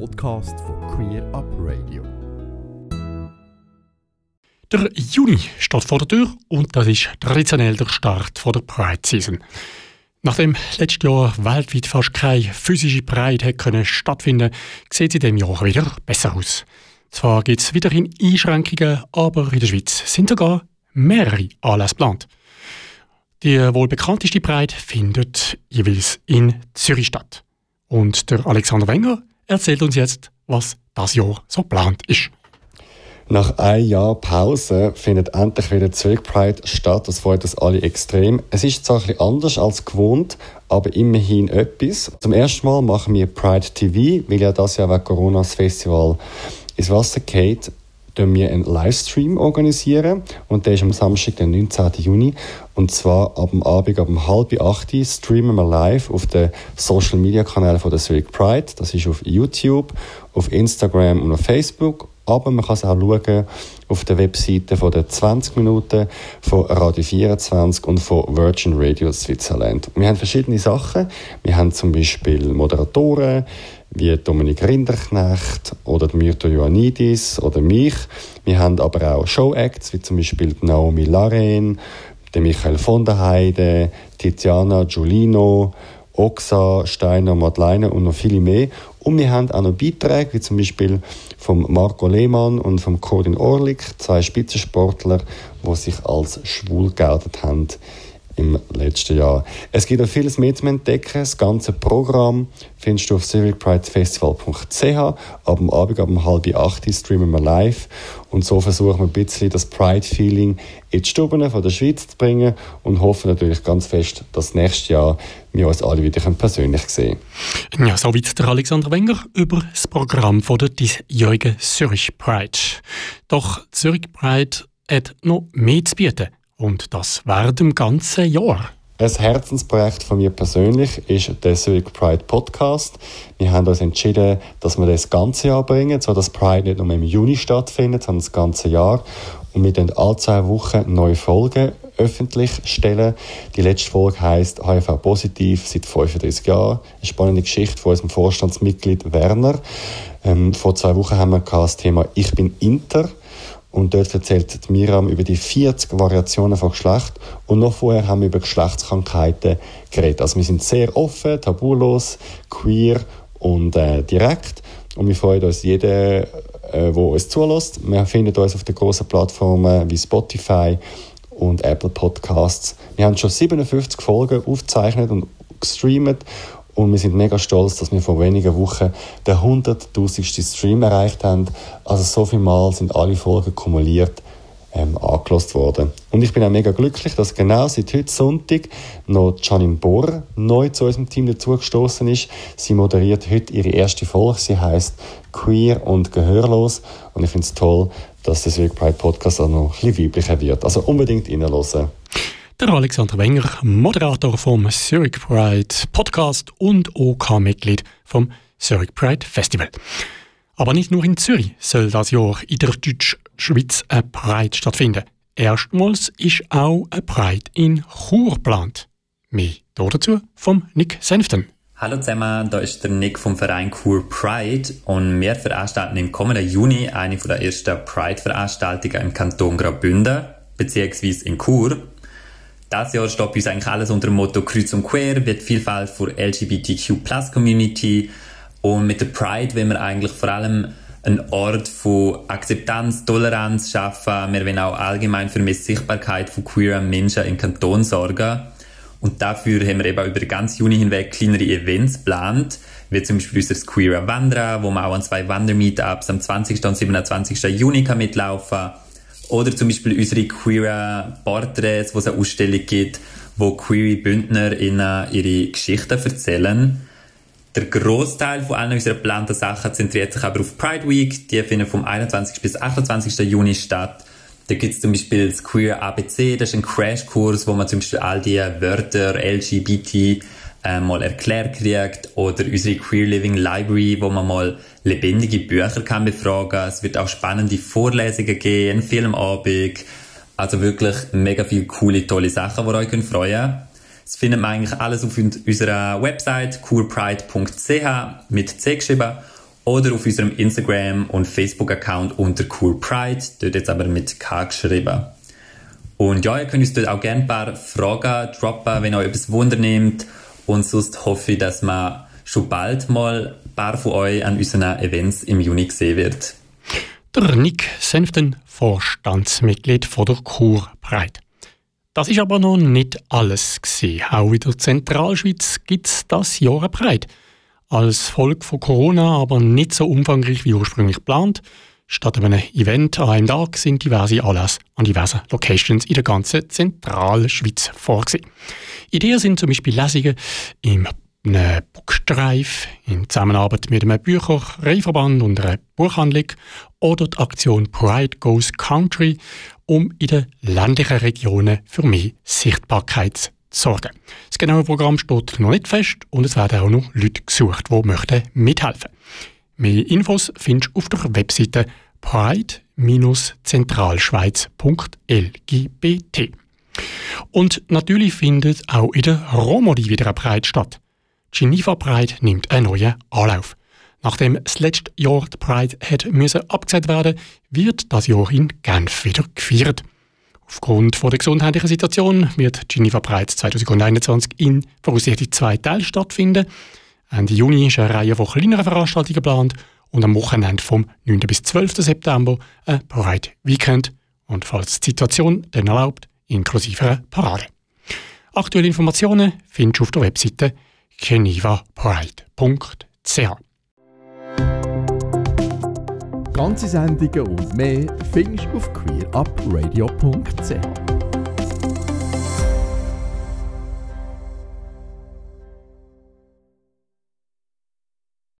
Podcast von Queer Up Radio. Der Juni steht vor der Tür und das ist traditionell der Start der Pride Season. Nachdem letztes Jahr weltweit fast keine physische Pride hätte stattfinden sieht es in diesem Jahr wieder besser aus. Zwar gibt es weiterhin Einschränkungen, aber in der Schweiz sind sogar mehrere Anlässe geplant. Die wohl bekannteste Pride findet jeweils in Zürich statt. Und der Alexander Wenger erzählt uns jetzt, was das Jahr so geplant ist. Nach einem Jahr Pause findet endlich wieder Zurück Pride statt. Das freut uns alle extrem. Es ist zwar ein anders als gewohnt, aber immerhin etwas. Zum ersten Mal machen wir Pride TV, weil ja das Jahr wegen Corona das Festival ins Wasser geht wir einen Livestream organisieren und der ist am Samstag, den 19. Juni und zwar ab dem Abend, ab halb acht streamen wir live auf den Social Media Kanälen von der Zurich Pride. Das ist auf YouTube, auf Instagram und auf Facebook. Aber man kann es auch schauen auf der Webseite von der 20 Minuten von Radio 24 und von Virgin Radio Switzerland. Wir haben verschiedene Sachen. Wir haben zum Beispiel Moderatoren, wie Dominik Rinderknecht oder Myrto Ioannidis oder mich. Wir haben aber auch Show-Acts, wie zum Beispiel Naomi Laren, Michael von der Heide, Tiziana Giulino, Oxa, Steiner, Madeleine und noch viele mehr. Und wir haben auch noch Beiträge, wie zum Beispiel von Marco Lehmann und von Corin Orlik, zwei Spitzensportler, die sich als schwul geoutet haben im letzten Jahr. Es gibt auch vieles mehr zu entdecken. Das ganze Programm findest du auf civicpridefestival.ch. Ab dem Abend, ab um halb acht streamen wir live. Und so versuchen wir ein bisschen das Pride-Feeling in die Stuben von der Schweiz zu bringen und hoffen natürlich ganz fest, dass nächstes Jahr wir uns alle wieder persönlich sehen können. Ja, soweit der Alexander Wenger über das Programm von der diesjährigen Zürich Pride. Doch Zürich Pride hat noch mehr zu bieten. Und das während dem ganzen Jahr. Ein Herzensprojekt von mir persönlich ist der Zurich Pride Podcast. Wir haben uns entschieden, dass wir das ganze Jahr bringen, so dass Pride nicht nur im Juni stattfindet, sondern das ganze Jahr. Und wir werden alle zwei Wochen neue Folgen öffentlich stellen. Die letzte Folge heißt HIV positiv seit 35 Jahren. Eine spannende Geschichte von unserem Vorstandsmitglied Werner. Ähm, vor zwei Wochen haben wir das Thema Ich bin Inter. Und dort erzählt Miriam über die 40 Variationen von Geschlecht. Und noch vorher haben wir über Geschlechtskrankheiten geredet. Also wir sind sehr offen, tabulos, queer und äh, direkt. Und wir freuen uns jeden, äh, der uns zulässt. Wir finden uns auf den großen Plattformen wie Spotify und Apple Podcasts. Wir haben schon 57 Folgen aufgezeichnet und gestreamt und wir sind mega stolz, dass wir vor wenigen Wochen den 100.000. Stream erreicht haben. Also so viel Mal sind alle Folgen kumuliert ähm, angelost worden. Und ich bin auch mega glücklich, dass genau seit heute Sonntag noch Janine Bohr neu zu unserem Team dazugestoßen ist. Sie moderiert heute ihre erste Folge. Sie heißt Queer und Gehörlos. Und ich finde es toll, dass das Week Pride Podcast auch noch ein bisschen weiblicher wird. Also unbedingt reinhören. Der Alexander Wenger, Moderator vom Zurich Pride Podcast und OK-Mitglied vom Zurich Pride Festival. Aber nicht nur in Zürich soll das Jahr in der Deutschschweiz ein Pride stattfinden. Erstmals ist auch ein Pride in Chur geplant. Mehr dazu vom Nick Senften. Hallo zusammen, da ist der Nick vom Verein Chur Pride und wir veranstalten im kommenden Juni eine der ersten Pride-Veranstaltungen im Kanton Graubünden, beziehungsweise in Chur. Das Jahr bei uns eigentlich alles unter dem Motto Kreuz und Quer, wird Vielfalt für LGBTQ-Plus-Community und mit der Pride wollen wir eigentlich vor allem einen Ort von Akzeptanz, Toleranz schaffen. Wir wollen auch allgemein für mehr Sichtbarkeit von queeren Menschen im Kanton sorgen. Und dafür haben wir eben über den ganzen Juni hinweg kleinere Events geplant, wie zum Beispiel unser Queer Wanderer, wo man auch an zwei Wandermeetups am 20. und 27. Juni kann mitlaufen kann oder zum Beispiel unsere queer Porträts, wo es eine Ausstellung gibt, wo queere BündnerInnen ihre Geschichten erzählen. Der Großteil von allen unserer geplanten Sachen zentriert sich aber auf Pride Week. Die finden vom 21. bis 28. Juni statt. Da gibt es zum Beispiel das Queer ABC, das ist ein Crashkurs, wo man zum Beispiel all die Wörter LGBT äh, mal erklärt kriegt. Oder unsere Queer Living Library, wo man mal lebendige Bücher kann befragen. Es wird auch spannende Vorlesungen geben, Filmabend. Also wirklich mega viele coole, tolle Sachen, die ihr euch freuen könnt. Das findet man eigentlich alles auf unserer Website coolpride.ch mit C geschrieben. oder auf unserem Instagram- und Facebook-Account unter Cool Pride, dort jetzt aber mit K geschrieben. Und ja, ihr könnt uns dort auch gerne ein paar Fragen droppen, wenn euch etwas Wunder nimmt. Und sonst hoffe ich, dass man schon bald mal ein paar von euch an unseren Events im Juni sehen wird. Der Nick Senften, Vorstandsmitglied von der Kur Pride. Das ist aber noch nicht alles gewesen. Auch in der Zentralschweiz gibt es das Jahr Pride. Als Folge von Corona aber nicht so umfangreich wie ursprünglich geplant. Statt einem Event an einem Tag sind diverse Anlässe an diversen Locations in der ganzen Zentralschweiz vorgesehen. Ideen sind zum Beispiel Lesungen im einem Bookstreif in Zusammenarbeit mit einem Bücherreiverband und einer Buchhandlung oder die Aktion Pride Goes Country, um in den ländlichen Regionen für mehr Sichtbarkeit zu sorgen. Das genaue Programm steht noch nicht fest und es werden auch noch Leute gesucht, die möchten mithelfen Mehr Infos findest du auf der Webseite pride-zentralschweiz.lgbt. Und natürlich findet auch in der Romodi wieder eine Pride statt. Geneva Pride nimmt einen neuen Anlauf. Nachdem das letzte Jahr die Pride hat müssen abgesagt werden, wird das Jahr in Genf wieder gefeiert. Aufgrund von der gesundheitlichen Situation wird Geneva Pride 2021 in voraussichtlich zwei Teilen stattfinden. Ende Juni ist eine Reihe von kleineren Veranstaltungen geplant und am Wochenende vom 9. bis 12. September ein Pride Weekend und falls die Situation dann erlaubt, inklusive einer Parade. Aktuelle Informationen findest du auf der Webseite genevapride.ch. Ganze Sendungen und mehr findest du auf queerupradio.ch.